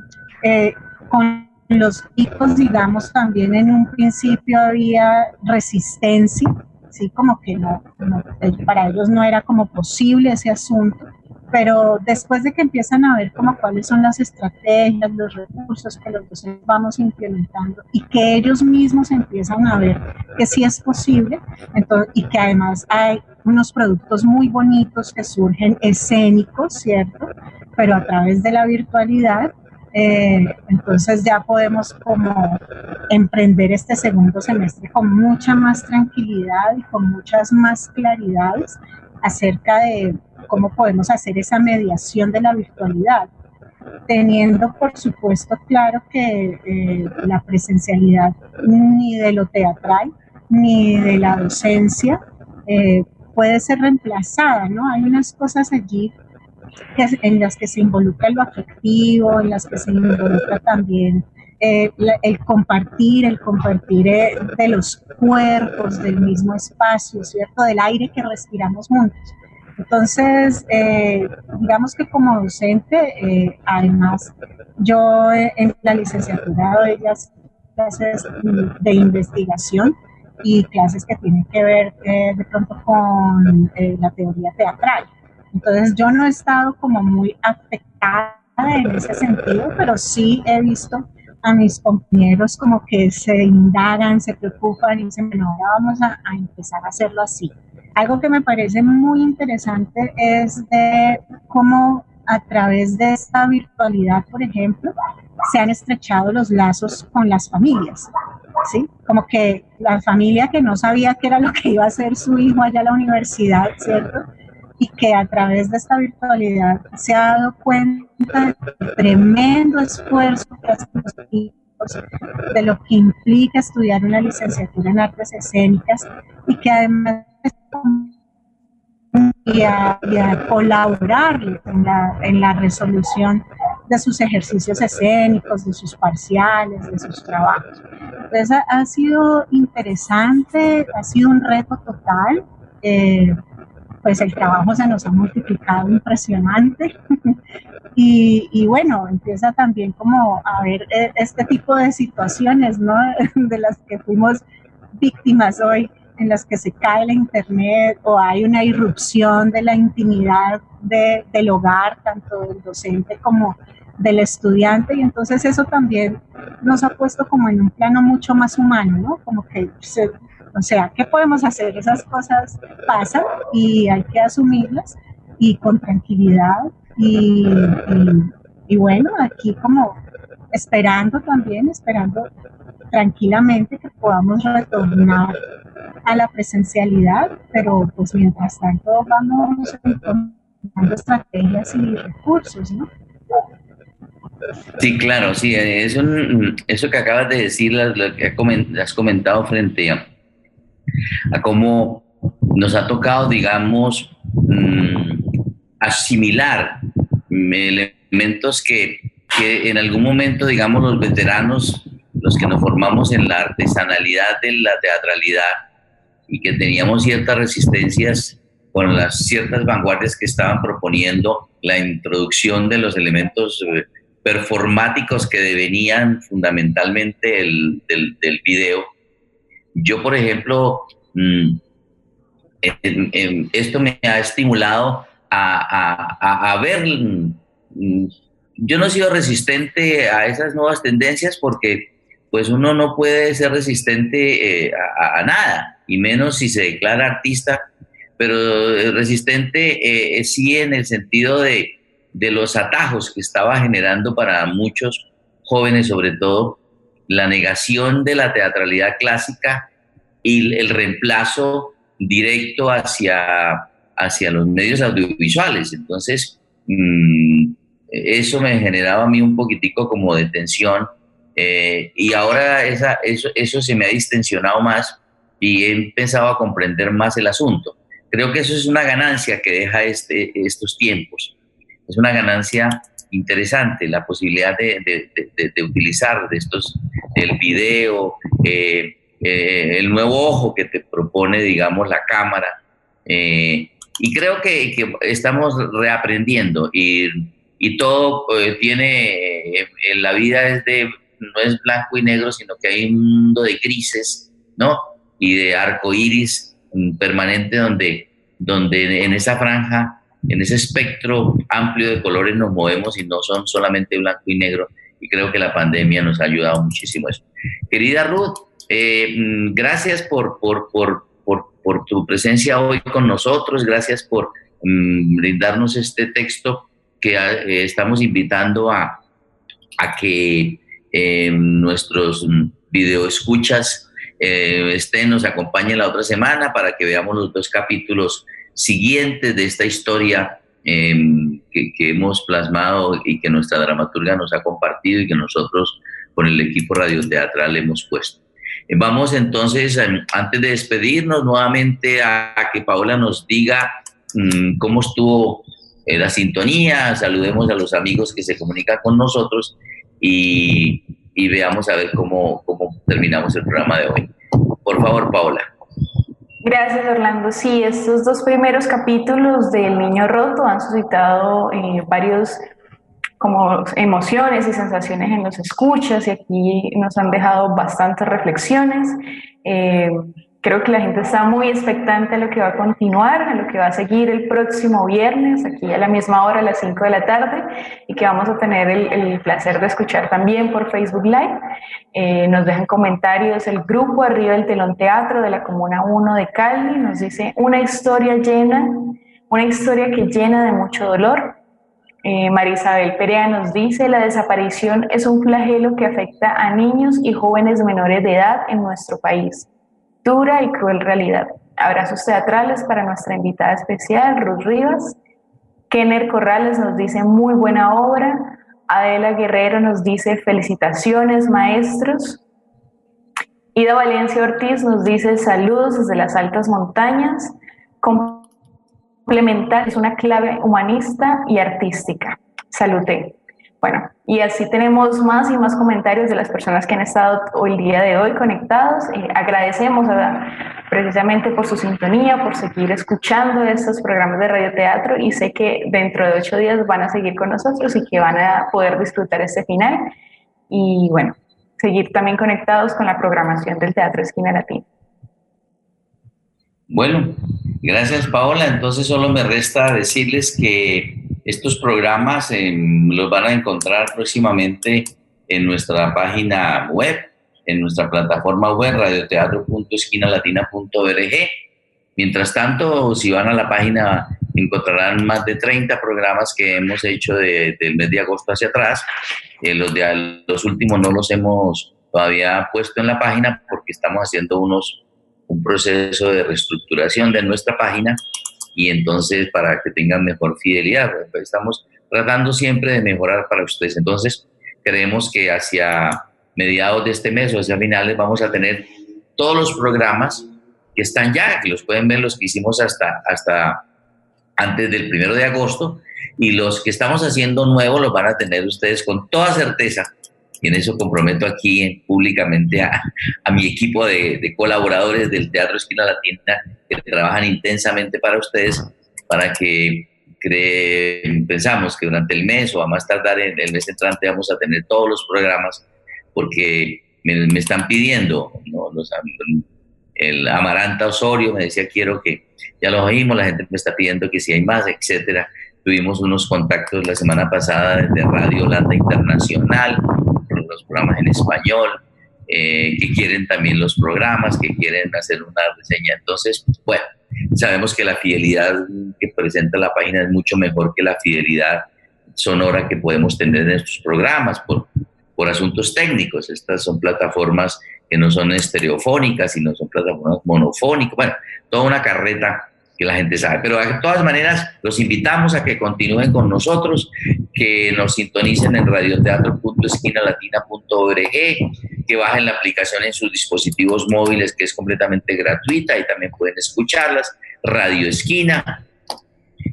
con los chicos, digamos, también en un principio había resistencia, ¿sí? como que no, para ellos no era como posible ese asunto pero después de que empiezan a ver como cuáles son las estrategias, los recursos que los vamos implementando y que ellos mismos empiezan a ver que sí es posible entonces, y que además hay unos productos muy bonitos que surgen escénicos, ¿cierto? Pero a través de la virtualidad, eh, entonces ya podemos como emprender este segundo semestre con mucha más tranquilidad y con muchas más claridades acerca de cómo podemos hacer esa mediación de la virtualidad, teniendo por supuesto claro que eh, la presencialidad ni de lo teatral ni de la docencia eh, puede ser reemplazada, ¿no? Hay unas cosas allí en las que se involucra lo afectivo, en las que se involucra también eh, el compartir, el compartir de los cuerpos, del mismo espacio, ¿cierto? Del aire que respiramos juntos. Entonces, eh, digamos que como docente, eh, además, yo en la licenciatura doy las clases de investigación y clases que tienen que ver eh, de pronto con la teoría teatral. Entonces, yo no he estado como muy afectada en ese sentido, pero sí he visto a mis compañeros como que se indagan, se preocupan y dicen, bueno, ahora vamos a empezar a hacerlo así. Algo que me parece muy interesante es de cómo a través de esta virtualidad, por ejemplo, se han estrechado los lazos con las familias, ¿sí? Como que la familia que no sabía qué era lo que iba a hacer su hijo allá a la universidad, ¿cierto? Y que a través de esta virtualidad se ha dado cuenta del tremendo esfuerzo que hacen los hijos de lo que implica estudiar una licenciatura en artes escénicas y que además y a, colaborar en la, en la resolución de sus ejercicios escénicos, de sus parciales, de sus trabajos. Entonces ha, sido interesante, ha sido un reto total. Eh, pues el trabajo se nos ha multiplicado impresionante y, y, bueno, empieza también como a ver eh, este tipo de situaciones, ¿no? De las que fuimos víctimas hoy en las que se cae la internet o hay una irrupción de la intimidad de, del hogar, tanto del docente como del estudiante, y entonces eso también nos ha puesto como en un plano mucho más humano, ¿no? Como que, o sea, ¿qué podemos hacer? Esas cosas pasan y hay que asumirlas y con tranquilidad y, y bueno, aquí como esperando también, esperando tranquilamente que podamos retornar a la presencialidad, pero pues mientras tanto vamos encontrando estrategias y recursos, ¿no? Sí, claro, sí, eso, eso que acabas de decir, lo que has comentado frente a, cómo nos ha tocado, digamos, mm, asimilar elementos que, que en algún momento, digamos, los veteranos los que nos formamos en la artesanalidad de la teatralidad y que teníamos ciertas resistencias con las ciertas vanguardias que estaban proponiendo la introducción de los elementos eh, performáticos que devenían fundamentalmente el, del, del video. Yo, por ejemplo, mm, esto me ha estimulado a, ver, mm, yo no he sido resistente a esas nuevas tendencias porque pues uno no puede ser resistente eh, a, nada, y menos si se declara artista, pero resistente eh, sí en el sentido de, de los atajos que estaba generando para muchos jóvenes, sobre todo, la negación de la teatralidad clásica y el reemplazo directo hacia, hacia los medios audiovisuales. Entonces, mm, eso me generaba a mí un poquitico como de tensión eh, y ahora esa, eso, eso se me ha distensionado más y he empezado a comprender más el asunto. Creo que eso es una ganancia que deja este, estos tiempos. Es una ganancia interesante la posibilidad de, de, utilizar de estos, el video, eh, eh, el nuevo ojo que te propone, digamos, la cámara. Y creo que, estamos reaprendiendo y todo eh, tiene, en la vida es de, no es blanco y negro, sino que hay un mundo de grises, ¿no? Y de arco iris permanente donde, donde en esa franja, en ese espectro amplio de colores nos movemos y no son solamente blanco y negro. Y creo que la pandemia nos ha ayudado muchísimo eso. Querida Ruth, eh, mm, gracias por, por, por, por, tu presencia hoy con nosotros, gracias por mm, brindarnos este texto que eh, estamos invitando a, a que eh, nuestros videoescuchas eh, estén, nos acompañen la otra semana para que veamos los dos capítulos siguientes de esta historia em, que, hemos plasmado y que nuestra dramaturga nos ha compartido y que nosotros con el equipo radioteatral hemos puesto. Vamos entonces, antes de despedirnos nuevamente, a, que Paola nos diga mm, cómo estuvo eh, la sintonía, saludemos a los amigos que se comunican con nosotros y, veamos a ver cómo, cómo terminamos el programa de hoy. Por favor, Paola. Gracias, Orlando. Sí, estos dos primeros capítulos del Niño Roto han suscitado eh, varios como emociones y sensaciones en los escuchas y aquí nos han dejado bastantes reflexiones. Eh, creo que la gente está muy expectante a lo que va a continuar, a lo que va a seguir el próximo viernes, aquí a la misma hora, a las 5 de la tarde, y que vamos a tener el, placer de escuchar también por Facebook Live. Eh, nos dejan comentarios el grupo Arriba del Telón Teatro de la Comuna 1 de Cali, nos dice una historia llena, una historia que llena de mucho dolor, eh, Marisabel Perea nos dice, la desaparición es un flagelo que afecta a niños y jóvenes menores de edad en nuestro país. Dura y cruel realidad. Abrazos teatrales para nuestra invitada especial, Ruth Rivas. Kenner Corrales nos dice, muy buena obra. Adela Guerrero nos dice, felicitaciones, maestros. Ida Valencia Ortiz nos dice, saludos desde las altas montañas complementar es una clave humanista y artística. Salute. Bueno, y así tenemos más y más comentarios de las personas que han estado hoy día de hoy conectados. Eh, agradecemos precisamente por su sintonía, por seguir escuchando estos programas de radioteatro y sé que dentro de ocho días van a seguir con nosotros y que van a poder disfrutar este final. Y bueno, seguir también conectados con la programación del Teatro Esquina Latina. Bueno, gracias Paola. Entonces solo me resta decirles que estos programas em, los van a encontrar próximamente en nuestra página web, en nuestra plataforma web radioteatro.esquinalatina.org. Mientras tanto, si van a la página encontrarán más de 30 programas que hemos hecho del mes de agosto hacia atrás. Eh, los, de, los últimos no los hemos todavía puesto en la página porque estamos haciendo unos un proceso de reestructuración de nuestra página y entonces para que tengan mejor fidelidad. Estamos tratando siempre de mejorar para ustedes. Entonces, creemos que hacia mediados de este mes o hacia finales vamos a tener todos los programas que están ya, que los pueden ver los que hicimos hasta, hasta antes del primero de agosto y los que estamos haciendo nuevos los van a tener ustedes con toda certeza y en eso comprometo aquí públicamente a, mi equipo de, colaboradores del Teatro Esquina Latina que trabajan intensamente para ustedes, para que pensamos que durante el mes o a más tardar en el mes entrante vamos a tener todos los programas, porque me, están pidiendo el Amaranta Osorio me decía, quiero que, ya lo oímos, la gente me está pidiendo que si hay más, etcétera. Tuvimos unos contactos la semana pasada desde Radio Holanda Internacional, los programas en español, eh, que quieren también los programas, que quieren hacer una reseña. Entonces, bueno, sabemos que la fidelidad que presenta la página es mucho mejor que la fidelidad sonora que podemos tener en estos programas por, por asuntos técnicos. Estas son plataformas que no son estereofónicas, sino son plataformas monofónicas. Bueno, toda una carreta que la gente sabe. Pero de todas maneras, los invitamos a que continúen con nosotros, que nos sintonicen en radioteatro.esquinalatina.org, que bajen la aplicación en sus dispositivos móviles, que es completamente gratuita y también pueden escucharlas, Radio Esquina,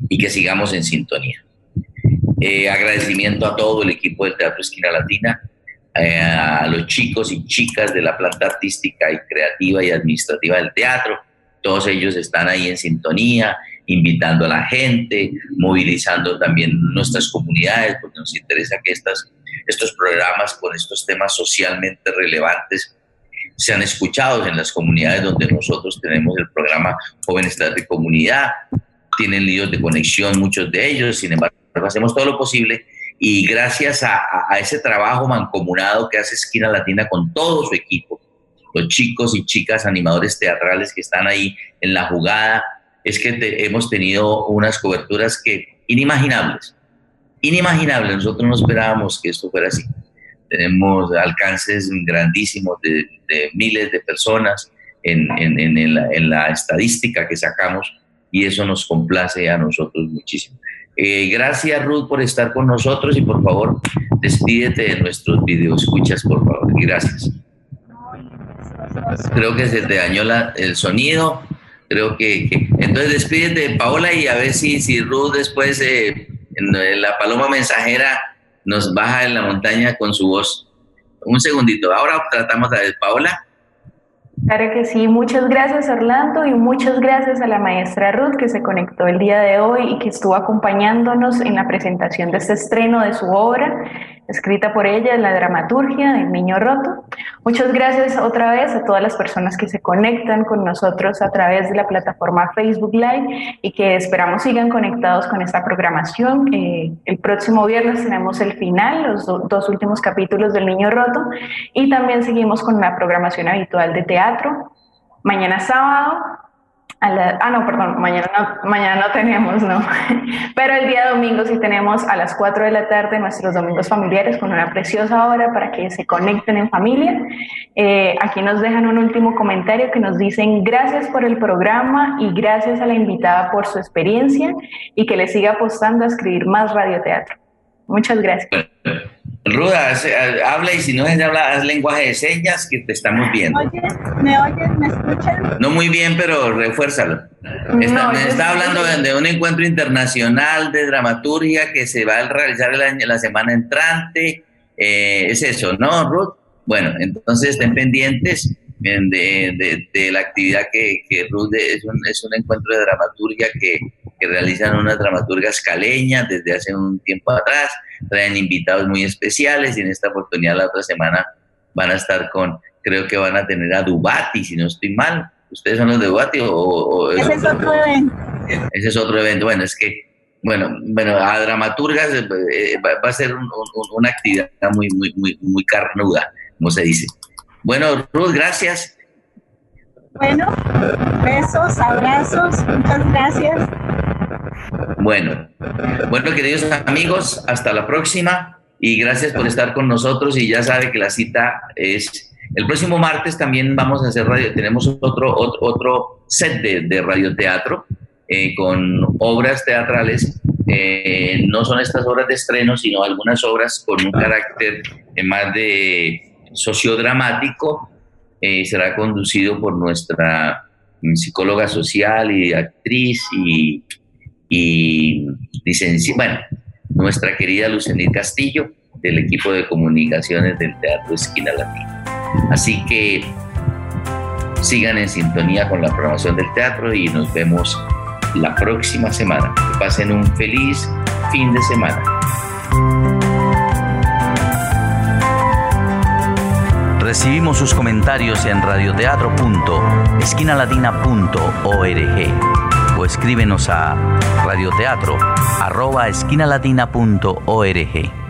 y que sigamos en sintonía. Eh, agradecimiento a todo el equipo del Teatro Esquina Latina, eh, a los chicos y chicas de la planta artística y creativa y administrativa del teatro, todos ellos están ahí en sintonía, invitando a la gente, movilizando también nuestras comunidades, porque nos interesa que estas, estos programas con estos temas socialmente relevantes sean escuchados en las comunidades donde nosotros tenemos el programa Jóvenes de Comunidad. Tienen líos de conexión muchos de ellos, sin embargo, hacemos todo lo posible y gracias a, a ese trabajo mancomunado que hace Esquina Latina con todo su equipo, los chicos y chicas animadores teatrales que están ahí en la jugada, es que hemos tenido unas coberturas que inimaginables, inimaginables. Nosotros no esperábamos que esto fuera así. Tenemos alcances grandísimos de, miles de personas en, en, la, estadística que sacamos y eso nos complace a nosotros muchísimo. Eh, gracias Ruth por estar con nosotros y por favor despídete de nuestros videos, escuchas por favor. Gracias. Creo que se te dañó el sonido. Creo que, Entonces despídete, Paola, y a ver si, si Ruth después, eh, en, la paloma mensajera, nos baja en la montaña con su voz. Un segundito. Ahora tratamos a Paola. Claro que sí, muchas gracias Orlando y muchas gracias a la maestra Ruth que se conectó el día de hoy y que estuvo acompañándonos en la presentación de este estreno de su obra escrita por ella, la dramaturgia del Niño Roto. Muchas gracias otra vez a todas las personas que se conectan con nosotros a través de la plataforma Facebook Live y que esperamos sigan conectados con esta programación. Eh, el próximo viernes tenemos el final, los dos últimos capítulos del Niño Roto y también seguimos con la programación habitual de teatro. Mañana sábado ah, no, perdón, mañana no, mañana no tenemos, no. Pero el día domingo sí tenemos a las 4 de la tarde nuestros domingos familiares con una preciosa hora para que se conecten en familia. Eh, aquí nos dejan un último comentario que nos dicen gracias por el programa y gracias a la invitada por su experiencia y que le siga apostando a escribir más radioteatro. Muchas gracias. Ruda, habla y si no es de hablar, haz lenguaje de señas que te estamos viendo. ¿Me oyes? ¿Me escuchan? No muy bien, pero refuérzalo. Está, hablando de, un encuentro internacional de dramaturgia que se va a realizar el año, la semana entrante. Eh, es eso, ¿no, Ruth? Bueno, entonces estén pendientes de, de, la actividad que, que Ruth es un, es un encuentro de dramaturgia que, que realizan unas dramaturgas caleñas desde hace un tiempo atrás, traen invitados muy especiales y en esta oportunidad la otra semana van a estar con, creo que van a tener a Dubati, si no estoy mal. ¿Ustedes son los de Dubati o, ese es otro evento? Ese es otro evento. Bueno, es que, bueno, bueno a dramaturgas eh, va, a ser una actividad muy, muy, muy, muy carnuda, como se dice. Bueno, Ruth, gracias. Bueno, besos, abrazos, muchas gracias. Bueno, bueno, queridos amigos, hasta la próxima y gracias por estar con nosotros y ya sabe que la cita es el próximo martes también vamos a hacer radio, tenemos otro, otro, set de, radioteatro eh, con obras teatrales. Eh, no son estas obras de estreno, sino algunas obras con un carácter más de sociodramático. Eh, será conducido por nuestra psicóloga social y actriz y y bueno, nuestra querida Lucenit Castillo del equipo de comunicaciones del Teatro Esquina Latina. Así que sigan en sintonía con la programación del teatro y nos vemos la próxima semana. Que pasen un feliz fin de semana. Recibimos sus comentarios en radioteatro.esquinalatina.org o escríbenos a radioteatro.esquinalatina.org.